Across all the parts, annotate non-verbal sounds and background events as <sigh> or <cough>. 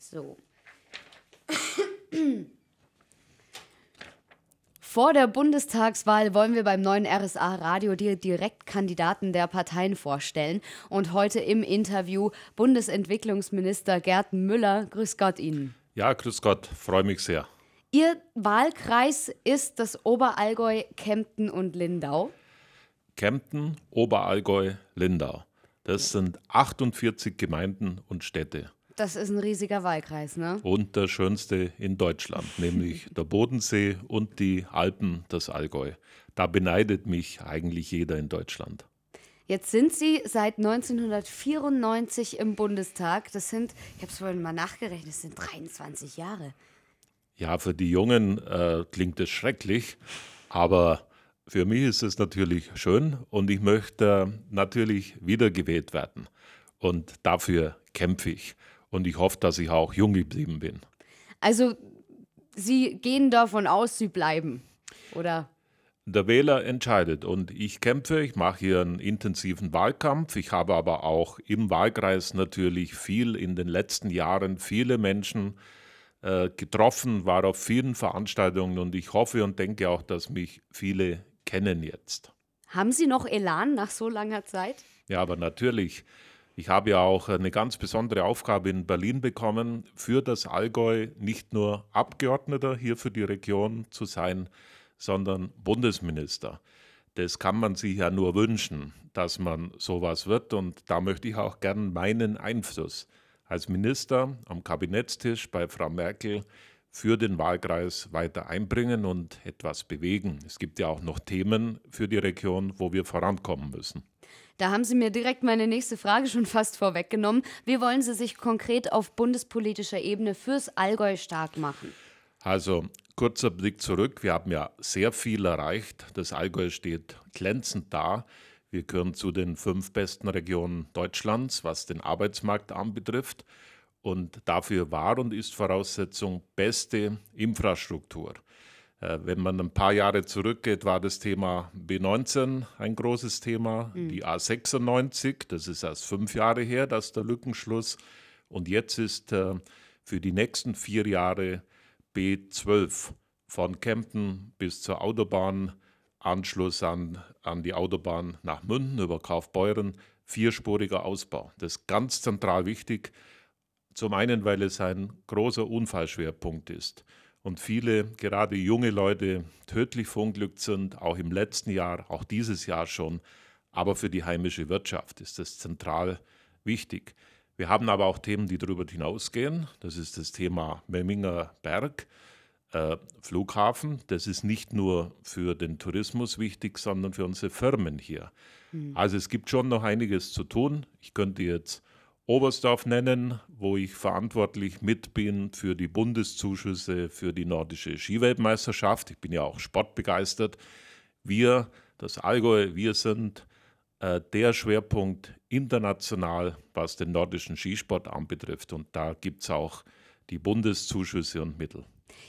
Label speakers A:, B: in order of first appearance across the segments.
A: So. <clears throat> Vor der Bundestagswahl wollen wir beim neuen RSA Radio die Direktkandidaten der Parteien vorstellen. Und heute im Interview Bundesentwicklungsminister Gerd Müller. Grüß Gott Ihnen.
B: Ja, grüß Gott, freue mich sehr.
A: Ihr Wahlkreis ist das Oberallgäu, Kempten und Lindau.
B: Kempten, Oberallgäu, Lindau. Das sind 48 Gemeinden und Städte.
A: Das ist ein riesiger Wahlkreis, ne?
B: Und der schönste in Deutschland, nämlich <laughs> der Bodensee und die Alpen, das Allgäu. Da beneidet mich eigentlich jeder in Deutschland.
A: Jetzt sind Sie seit 1994 im Bundestag. Das sind, ich habe es vorhin mal nachgerechnet, das sind 23 Jahre.
B: Ja, für die Jungen äh, klingt es schrecklich, aber für mich ist es natürlich schön und ich möchte natürlich wiedergewählt werden. Und dafür kämpfe ich und ich hoffe, dass ich auch jung geblieben bin.
A: Also Sie gehen davon aus, Sie bleiben, oder?
B: Der Wähler entscheidet und ich kämpfe, ich mache hier einen intensiven Wahlkampf. Ich habe aber auch im Wahlkreis natürlich viel in den letzten Jahren viele Menschen äh, getroffen, war auf vielen Veranstaltungen und ich hoffe und denke auch, dass mich viele kennen jetzt.
A: Haben Sie noch Elan nach so langer Zeit?
B: Ja, aber natürlich. Ich habe ja auch eine ganz besondere Aufgabe in Berlin bekommen, für das Allgäu nicht nur Abgeordneter hier für die Region zu sein, sondern Bundesminister. Das kann man sich ja nur wünschen, dass man sowas wird. Und da möchte ich auch gern meinen Einfluss als Minister am Kabinettstisch bei Frau Merkel für den Wahlkreis weiter einbringen und etwas bewegen. Es gibt ja auch noch Themen für die Region, wo wir vorankommen müssen.
A: Da haben Sie mir direkt meine nächste Frage schon fast vorweggenommen. Wie wollen Sie sich konkret auf bundespolitischer Ebene fürs Allgäu stark machen?
B: Also kurzer Blick zurück. Wir haben ja sehr viel erreicht. Das Allgäu steht glänzend da. Wir gehören zu den fünf besten Regionen Deutschlands, was den Arbeitsmarkt anbetrifft. Und dafür war und ist Voraussetzung beste Infrastruktur. Äh, wenn man ein paar Jahre zurückgeht, war das Thema B19 ein großes Thema. Mhm. Die A96, das ist erst fünf Jahre her, das ist der Lückenschluss. Und jetzt ist äh, für die nächsten vier Jahre B12 von Kempten bis zur Autobahn, Anschluss an, an die Autobahn nach Münden über Kaufbeuren, vierspuriger Ausbau. Das ist ganz zentral wichtig. Zum einen, weil es ein großer Unfallschwerpunkt ist und viele, gerade junge Leute, tödlich verunglückt sind, auch im letzten Jahr, auch dieses Jahr schon. Aber für die heimische Wirtschaft ist das zentral wichtig. Wir haben aber auch Themen, die darüber hinausgehen. Das ist das Thema Memminger Berg, äh, Flughafen. Das ist nicht nur für den Tourismus wichtig, sondern für unsere Firmen hier. Mhm. Also es gibt schon noch einiges zu tun. Ich könnte jetzt Oberstdorf nennen, wo ich verantwortlich mit bin für die Bundeszuschüsse für die nordische Skiweltmeisterschaft. Ich bin ja auch sportbegeistert. Wir, das Allgäu, wir sind äh, der Schwerpunkt international, was den nordischen Skisport anbetrifft. Und da gibt es auch die Bundeszuschüsse und Mittel.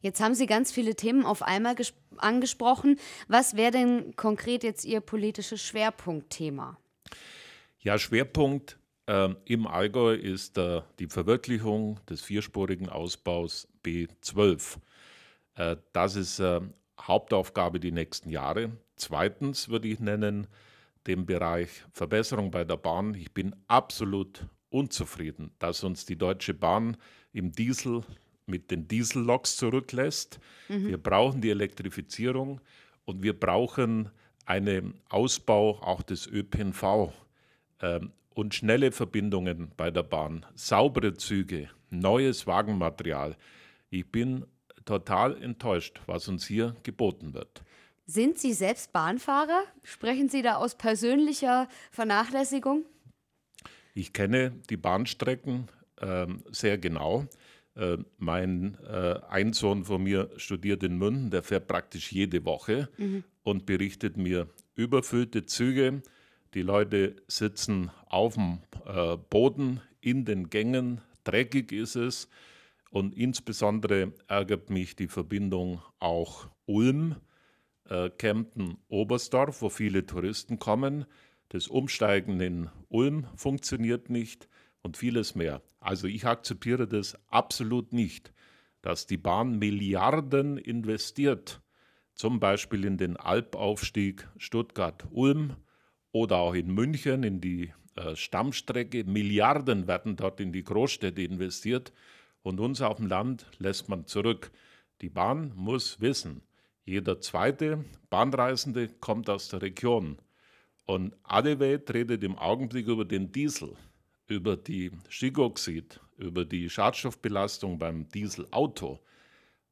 A: Jetzt haben Sie ganz viele Themen auf einmal angesprochen. Was wäre denn konkret jetzt Ihr politisches Schwerpunktthema?
B: Ja, Schwerpunkt ähm, Im Allgäu ist äh, die Verwirklichung des vierspurigen Ausbaus B12. Äh, das ist äh, Hauptaufgabe die nächsten Jahre. Zweitens würde ich nennen den Bereich Verbesserung bei der Bahn. Ich bin absolut unzufrieden, dass uns die Deutsche Bahn im Diesel mit den Dieselloks zurücklässt. Mhm. Wir brauchen die Elektrifizierung und wir brauchen einen Ausbau auch des ÖPNV. Ähm, und schnelle Verbindungen bei der Bahn, saubere Züge, neues Wagenmaterial. Ich bin total enttäuscht, was uns hier geboten wird.
A: Sind Sie selbst Bahnfahrer? Sprechen Sie da aus persönlicher Vernachlässigung?
B: Ich kenne die Bahnstrecken äh, sehr genau. Äh, mein äh, ein Sohn von mir studiert in München, der fährt praktisch jede Woche mhm. und berichtet mir überfüllte Züge, die Leute sitzen auf dem äh, Boden in den Gängen, dreckig ist es. Und insbesondere ärgert mich die Verbindung auch Ulm, äh, Kempten, Oberstdorf, wo viele Touristen kommen. Das Umsteigen in Ulm funktioniert nicht und vieles mehr. Also ich akzeptiere das absolut nicht, dass die Bahn Milliarden investiert, zum Beispiel in den Alpaufstieg Stuttgart-Ulm oder auch in München in die äh, Stammstrecke. Milliarden werden dort in die Großstädte investiert und uns auf dem Land lässt man zurück. Die Bahn muss wissen, jeder zweite Bahnreisende kommt aus der Region. Und alle Welt redet im Augenblick über den Diesel, über die Stickoxid, über die Schadstoffbelastung beim Dieselauto.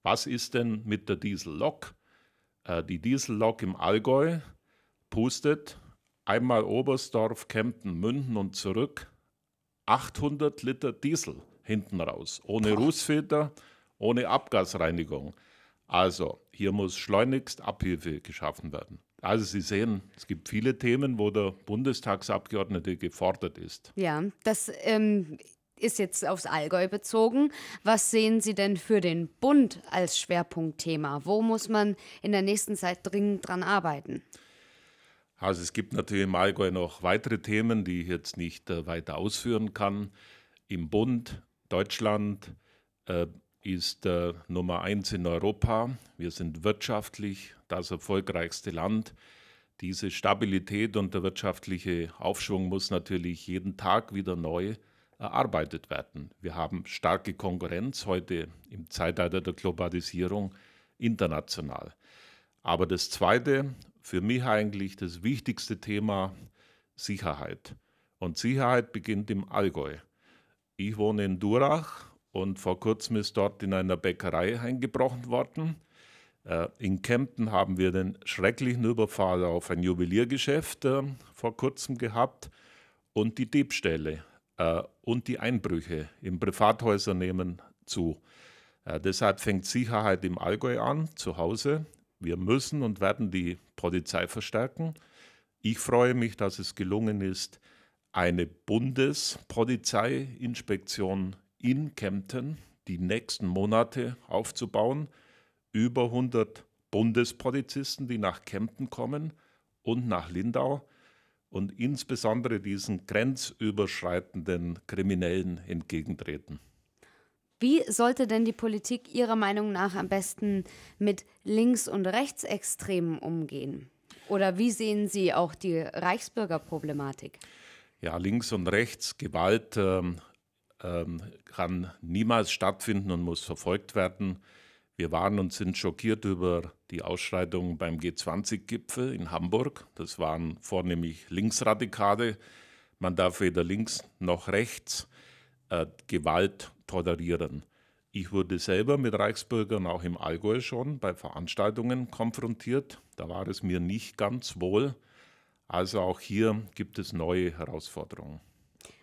B: Was ist denn mit der Diesellok? Äh, die Diesellok im Allgäu pustet einmal Oberstdorf, Kempten, Münden und zurück 800 Liter Diesel hinten raus, ohne Rußfilter, ohne Abgasreinigung. Also hier muss schleunigst Abhilfe geschaffen werden. Also Sie sehen, es gibt viele Themen, wo der Bundestagsabgeordnete gefordert ist.
A: Ja, das ähm, ist jetzt aufs Allgäu bezogen. Was sehen Sie denn für den Bund als Schwerpunktthema? Wo muss man in der nächsten Zeit dringend dran arbeiten?
B: Also es gibt natürlich im Allgäu noch weitere Themen, die ich jetzt nicht äh, weiter ausführen kann. Im Bund, Deutschland äh, ist äh, Nummer eins in Europa. Wir sind wirtschaftlich das erfolgreichste Land. Diese Stabilität und der wirtschaftliche Aufschwung muss natürlich jeden Tag wieder neu erarbeitet werden. Wir haben starke Konkurrenz heute im Zeitalter der Globalisierung international. Aber das Zweite, für mich eigentlich das wichtigste Thema, Sicherheit. Und Sicherheit beginnt im Allgäu. Ich wohne in Durach und vor kurzem ist dort in einer Bäckerei eingebrochen worden. Äh, in Kempten haben wir den schrecklichen Überfall auf ein Juweliergeschäft äh, vor kurzem gehabt und die Diebstähle äh, und die Einbrüche in Privathäuser nehmen zu. Deshalb fängt Sicherheit im Allgäu an, zu Hause. Wir müssen und werden die Polizei verstärken. Ich freue mich, dass es gelungen ist, eine Bundespolizeiinspektion in Kempten die nächsten Monate aufzubauen. Über 100 Bundespolizisten, die nach Kempten kommen und nach Lindau und insbesondere diesen grenzüberschreitenden Kriminellen entgegentreten.
A: Wie sollte denn die Politik Ihrer Meinung nach am besten mit Links- und Rechtsextremen umgehen? Oder wie sehen Sie auch die Reichsbürgerproblematik?
B: Ja, links und rechts, Gewalt, ähm, ähm, kann niemals stattfinden und muss verfolgt werden. Wir waren und sind schockiert über die Ausschreitungen beim G20-Gipfel in Hamburg. Das waren vornehmlich Linksradikale. Man darf weder links noch rechts äh, Gewalt tolerieren. Ich wurde selber mit Reichsbürgern auch im Allgäu schon bei Veranstaltungen konfrontiert. Da war es mir nicht ganz wohl. Also auch hier gibt es neue Herausforderungen.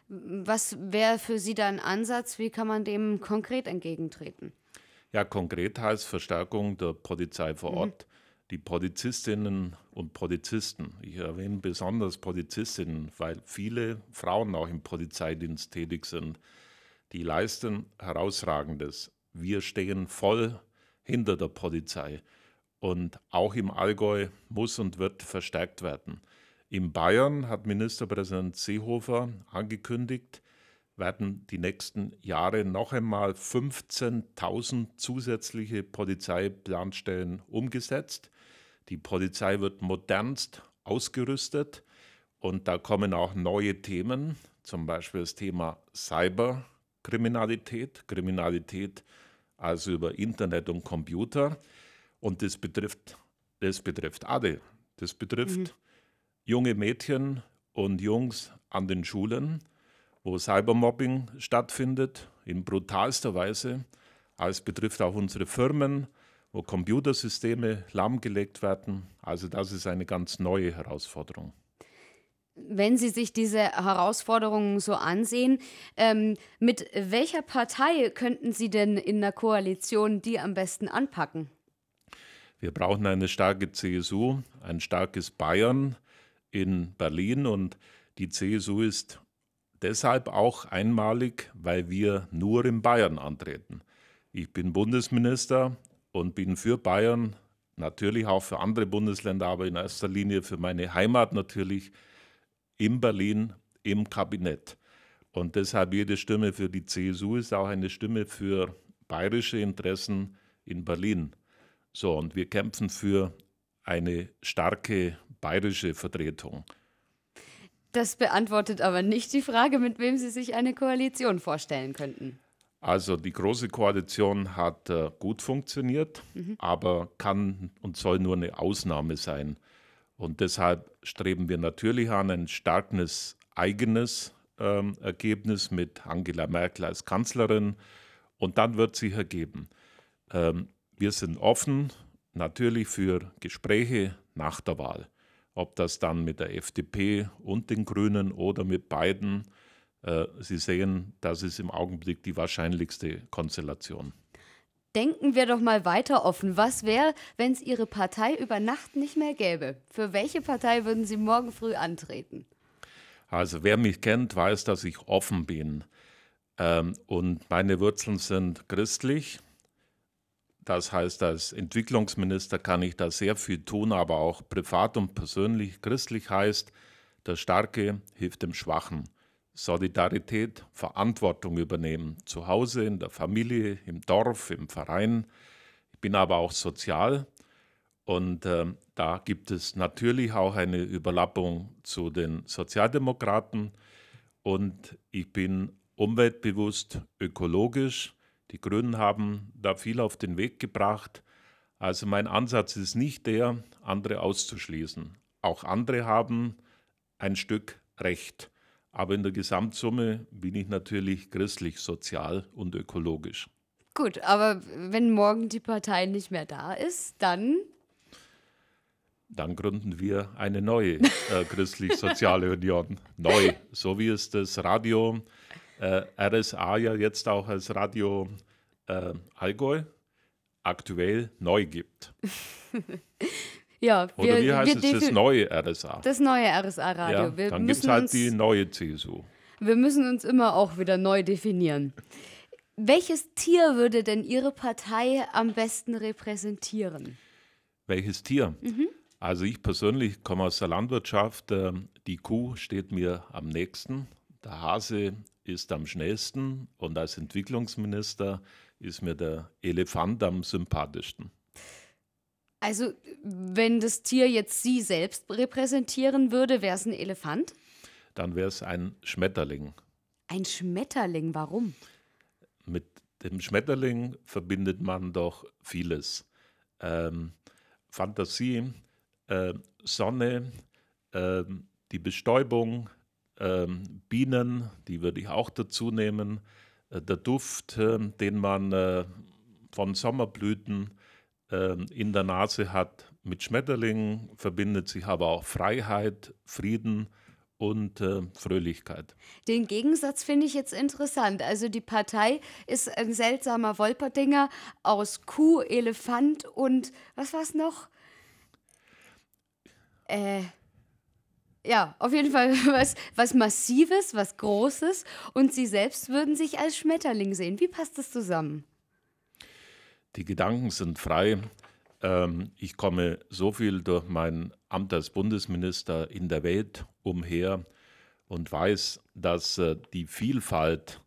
A: Was wäre für Sie da ein Ansatz? Wie kann man dem konkret entgegentreten?
B: Ja, konkret heißt Verstärkung der Polizei vor mhm. Ort. Mhm. Die Polizistinnen und Polizisten, ich erwähne besonders Polizistinnen, weil viele Frauen auch im Polizeidienst tätig sind, die leisten herausragendes. Wir stehen voll hinter der Polizei. Und auch im Allgäu muss und wird verstärkt werden. In Bayern hat Ministerpräsident Seehofer angekündigt, werden die nächsten Jahre noch einmal 15.000 zusätzliche Polizeiplanstellen umgesetzt. Die Polizei wird modernst ausgerüstet und da kommen auch neue Themen, zum Beispiel das Thema Cyberkriminalität, Kriminalität also über Internet und Computer. Und das betrifft, das betrifft alle. Das betrifft mhm junge Mädchen und Jungs an den Schulen, wo Cybermobbing stattfindet, in brutalster Weise. Es betrifft auch unsere Firmen, wo Computersysteme lahmgelegt werden. Also das ist eine ganz neue Herausforderung.
A: Wenn Sie sich diese Herausforderungen so ansehen, ähm, mit welcher Partei könnten Sie denn in der Koalition die am besten anpacken?
B: Wir brauchen eine starke CSU, ein starkes Bayern, in Berlin und die CSU ist deshalb auch einmalig, weil wir nur in Bayern antreten. Ich bin Bundesminister und bin für Bayern, natürlich auch für andere Bundesländer, aber in erster Linie für meine Heimat natürlich in Berlin im Kabinett. Und deshalb jede Stimme für die CSU ist auch eine Stimme für bayerische Interessen in Berlin. So, und wir kämpfen für eine starke bayerische Vertretung.
A: Das beantwortet aber nicht die Frage, mit wem Sie sich eine Koalition vorstellen könnten.
B: Also die Große Koalition hat äh, gut funktioniert, mhm. aber kann und soll nur eine Ausnahme sein. Und deshalb streben wir natürlich an ein starkes eigenes ähm, Ergebnis mit Angela Merkel als Kanzlerin. Und dann wird sich ergeben. Ähm, wir sind offen natürlich für Gespräche nach der Wahl. Ob das dann mit der FDP und den Grünen oder mit beiden äh, Sie sehen, das ist im Augenblick die wahrscheinlichste Konstellation.
A: Denken wir doch mal weiter offen. Was wäre, wenn es Ihre Partei über Nacht nicht mehr gäbe? Für welche Partei würden Sie morgen früh antreten?
B: Also wer mich kennt, weiß, dass ich offen bin. Ähm, und meine Wurzeln sind christlich. Das heißt, als Entwicklungsminister kann ich da sehr viel tun, aber auch privat und persönlich. Christlich heißt, der Starke hilft dem Schwachen. Solidarität, Verantwortung übernehmen, zu Hause, in der Familie, im Dorf, im Verein. Ich bin aber auch sozial und äh, da gibt es natürlich auch eine Überlappung zu den Sozialdemokraten und ich bin umweltbewusst, ökologisch. Die Grünen haben da viel auf den Weg gebracht. Also mein Ansatz ist nicht der, andere auszuschließen. Auch andere haben ein Stück Recht. Aber in der Gesamtsumme bin ich natürlich christlich, sozial und ökologisch.
A: Gut, aber wenn morgen die Partei nicht mehr da ist, dann?
B: Dann gründen wir eine neue äh, <laughs> christlich-soziale Union. Neu, so wie es das Radio äh, RSA ja jetzt auch als Radio äh, Allgäu aktuell neu gibt. <laughs>
A: Ja,
B: wir, Oder wie heißt es, das neue RSA?
A: Das neue RSA-Radio.
B: Ja, dann gibt es halt die neue CSU.
A: Wir müssen uns immer auch wieder neu definieren. Welches Tier würde denn Ihre Partei am besten repräsentieren?
B: Welches Tier? Mhm. Also ich persönlich komme aus der Landwirtschaft. Ähm, die Kuh steht mir am nächsten. Der Hase ist am schnellsten. Und als Entwicklungsminister ist mir der Elefant am sympathischsten.
A: Also, wenn das Tier jetzt Sie selbst repräsentieren würde, wäre es ein Elefant?
B: Dann wäre es ein Schmetterling.
A: Ein Schmetterling, warum?
B: Mit dem Schmetterling verbindet man doch vieles. Ähm, Fantasie, äh, Sonne, äh, die Bestäubung, äh, Bienen, die würde ich auch dazu nehmen, äh, der Duft, ähm, den man äh, von Sommerblüten in der Nase hat. Mit Schmetterlingen verbindet sich aber auch Freiheit, Frieden und äh, Fröhlichkeit.
A: Den Gegensatz finde ich jetzt interessant. Also die Partei ist ein seltsamer Wolperdinger aus Kuh, Elefant und was war es noch? Äh, ja, auf jeden Fall <laughs> was, was Massives, was Großes. Und Sie selbst würden sich als Schmetterling sehen. Wie passt das zusammen?
B: Die Gedanken sind frei. Ähm, ich komme so viel durch mein Amt als Bundesminister in der Welt umher und weiß, dass äh, die Vielfalt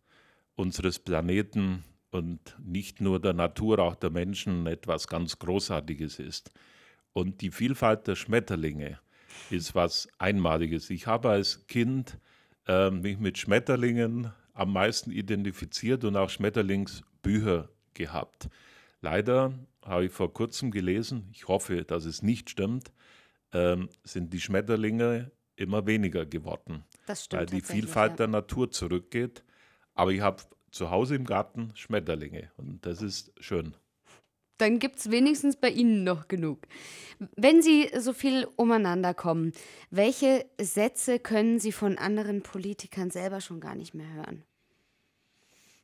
B: unseres Planeten und nicht nur der Natur, auch der Menschen etwas ganz Großartiges ist. Und die Vielfalt der Schmetterlinge ist was Einmaliges. Ich habe als Kind äh, mich mit Schmetterlingen am meisten identifiziert und auch Schmetterlingsbücher gehabt. Leider habe ich vor kurzem gelesen, ich hoffe, dass es nicht stimmt, ähm, sind die Schmetterlinge immer weniger geworden.
A: Das stimmt.
B: Weil die Vielfalt
A: ja.
B: der Natur zurückgeht. Aber ich habe zu Hause im Garten Schmetterlinge und das ist schön.
A: Dann gibt es wenigstens bei Ihnen noch genug. Wenn Sie so viel umeinander kommen, welche Sätze können Sie von anderen Politikern selber schon gar nicht mehr hören?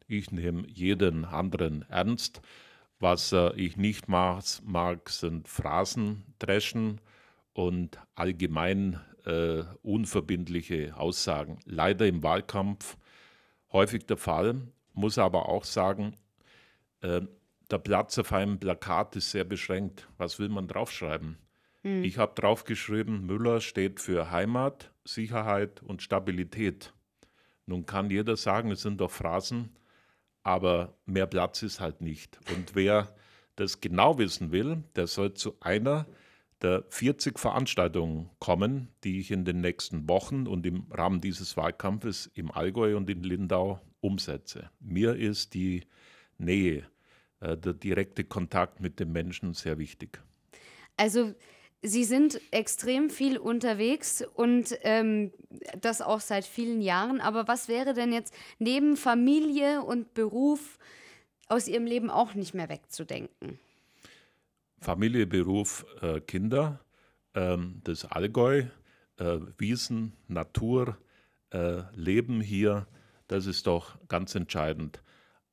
B: Ich nehme jeden anderen ernst. Was äh, ich nicht mag, mag, sind Phrasendreschen und allgemein äh, unverbindliche Aussagen. Leider im Wahlkampf häufig der Fall, muss aber auch sagen, äh, der Platz auf einem Plakat ist sehr beschränkt. Was will man draufschreiben? Hm. Ich habe draufgeschrieben, Müller steht für Heimat, Sicherheit und Stabilität. Nun kann jeder sagen, es sind doch Phrasen, aber mehr Platz ist halt nicht. Und wer das genau wissen will, der soll zu einer der 40 Veranstaltungen kommen, die ich in den nächsten Wochen und im Rahmen dieses Wahlkampfes im Allgäu und in Lindau umsetze. Mir ist die Nähe, äh, der direkte Kontakt mit den Menschen sehr wichtig.
A: Also Sie sind extrem viel unterwegs und ähm, das auch seit vielen Jahren. Aber was wäre denn jetzt neben Familie und Beruf aus Ihrem Leben auch nicht mehr wegzudenken?
B: Familie, Beruf, äh, Kinder, ähm, das Allgäu, äh, Wiesen, Natur, äh, Leben hier, das ist doch ganz entscheidend.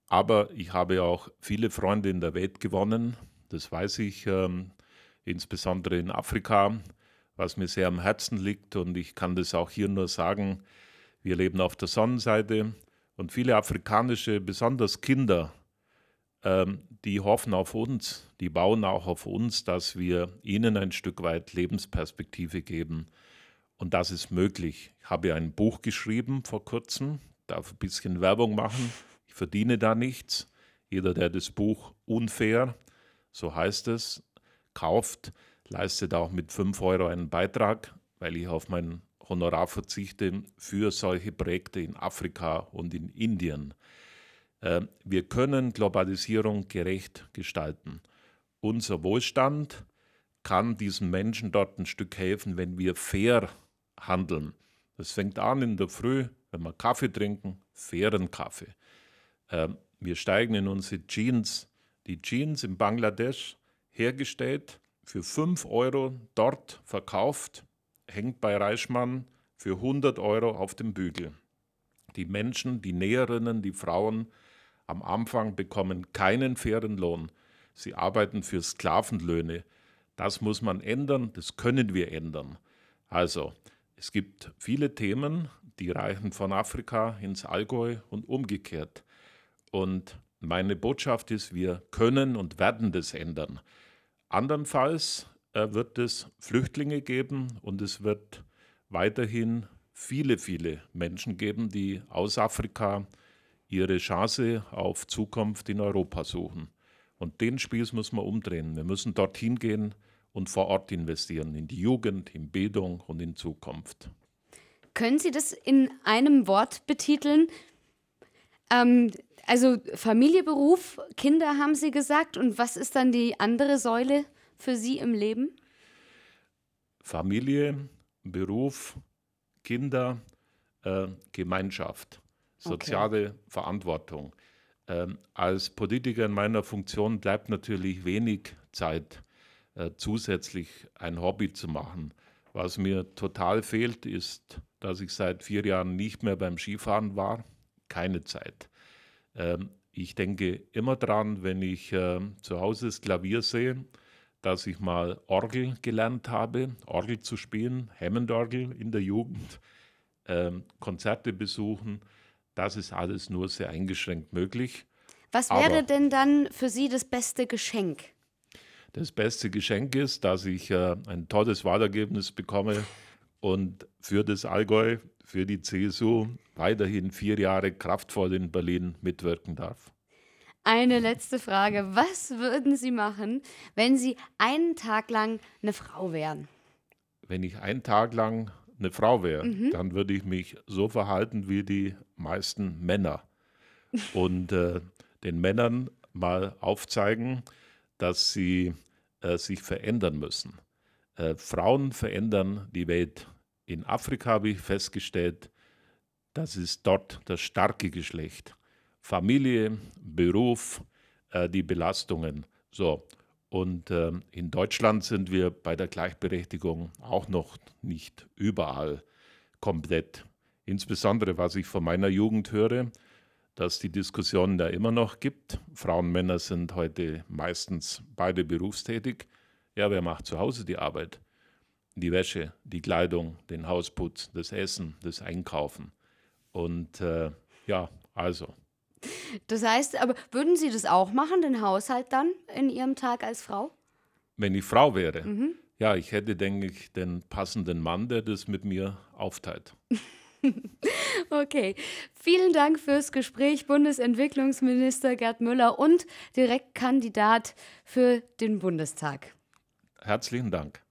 B: Aber ich habe auch viele Freunde in der Welt gewonnen, das weiß ich. Ähm, insbesondere in Afrika, was mir sehr am Herzen liegt. Und ich kann das auch hier nur sagen, wir leben auf der Sonnenseite und viele afrikanische, besonders Kinder, ähm, die hoffen auf uns, die bauen auch auf uns, dass wir ihnen ein Stück weit Lebensperspektive geben. Und das ist möglich. Ich habe ein Buch geschrieben vor kurzem, darf ein bisschen Werbung machen. Ich verdiene da nichts. Jeder, der das Buch unfair, so heißt es, kauft, leistet auch mit 5 Euro einen Beitrag, weil ich auf mein Honorar verzichte für solche Projekte in Afrika und in Indien. Ähm, wir können Globalisierung gerecht gestalten. Unser Wohlstand kann diesen Menschen dort ein Stück helfen, wenn wir fair handeln. Das fängt an in der Früh, wenn wir Kaffee trinken, fairen Kaffee. Ähm, wir steigen in unsere Jeans. Die Jeans in Bangladesch hergestellt, für 5 Euro dort verkauft, hängt bei Reichmann für 100 Euro auf dem Bügel. Die Menschen, die Näherinnen, die Frauen am Anfang bekommen keinen fairen Lohn. Sie arbeiten für Sklavenlöhne. Das muss man ändern, das können wir ändern. Also, es gibt viele Themen, die reichen von Afrika ins Allgäu und umgekehrt. Und meine Botschaft ist, wir können und werden das ändern. Andernfalls äh, wird es Flüchtlinge geben und es wird weiterhin viele, viele Menschen geben, die aus Afrika ihre Chance auf Zukunft in Europa suchen. Und den Spieß muss man umdrehen. Wir müssen dorthin gehen und vor Ort investieren, in die Jugend, in Bildung und in Zukunft.
A: Können Sie das in einem Wort betiteln? Ähm, also Familie, Beruf, Kinder haben Sie gesagt. Und was ist dann die andere Säule für Sie im Leben?
B: Familie, Beruf, Kinder, äh, Gemeinschaft, soziale okay. Verantwortung. Ähm, als Politiker in meiner Funktion bleibt natürlich wenig Zeit, äh, zusätzlich ein Hobby zu machen. Was mir total fehlt, ist, dass ich seit vier Jahren nicht mehr beim Skifahren war. Keine Zeit. Ähm, ich denke immer dran, wenn ich äh, zu Hause das Klavier sehe, dass ich mal Orgel gelernt habe, Orgel zu spielen, Hammond-Orgel in der Jugend, ähm, Konzerte besuchen. Das ist alles nur sehr eingeschränkt möglich.
A: Was wäre Aber denn dann für Sie das beste Geschenk?
B: Das beste Geschenk ist, dass ich äh, ein tolles Wahlergebnis bekomme und für das Allgäu, für die CSU weiterhin vier Jahre kraftvoll in Berlin mitwirken darf.
A: Eine letzte Frage. Was würden Sie machen, wenn Sie einen Tag lang eine Frau wären?
B: Wenn ich einen Tag lang eine Frau wäre, mhm. dann würde ich mich so verhalten wie die meisten Männer. <laughs> Und äh, den Männern mal aufzeigen, dass sie äh, sich verändern müssen. Äh, Frauen verändern die Welt. In Afrika habe ich festgestellt, das ist dort das starke Geschlecht. Familie, Beruf, äh, die Belastungen. So. Und äh, in Deutschland sind wir bei der Gleichberechtigung auch noch nicht überall komplett. Insbesondere, was ich von meiner Jugend höre, dass die Diskussionen da immer noch gibt. Frauen und Männer sind heute meistens beide berufstätig. Ja, wer macht zu Hause die Arbeit? Die Wäsche, die Kleidung, den Hausputz, das Essen, das Einkaufen. Und äh, ja, also.
A: Das heißt, aber würden Sie das auch machen, den Haushalt dann in Ihrem Tag als Frau?
B: Wenn ich Frau wäre? Mhm. Ja, ich hätte, denke ich, den passenden Mann, der das mit mir aufteilt. <laughs>
A: Okay, vielen Dank fürs Gespräch, Bundesentwicklungsminister Gerd Müller und Direktkandidat für den Bundestag.
B: Herzlichen Dank.